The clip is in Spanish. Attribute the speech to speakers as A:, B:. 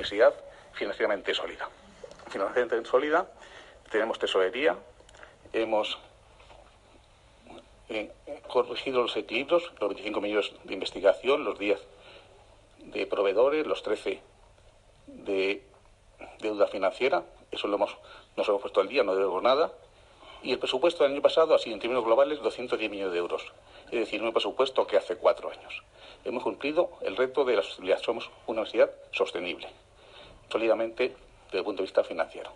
A: universidad financieramente sólida. Financieramente sólida, tenemos tesorería, hemos eh, corregido los equilibrios, los 25 millones de investigación, los 10 de proveedores, los 13 de deuda financiera, eso lo hemos, nos hemos puesto al día, no debemos nada. Y el presupuesto del año pasado ha sido, en términos globales, 210 millones de euros. Es decir, un presupuesto que hace cuatro años. Hemos cumplido el reto de la sostenibilidad. Somos una universidad sostenible, sólidamente desde el punto de vista financiero.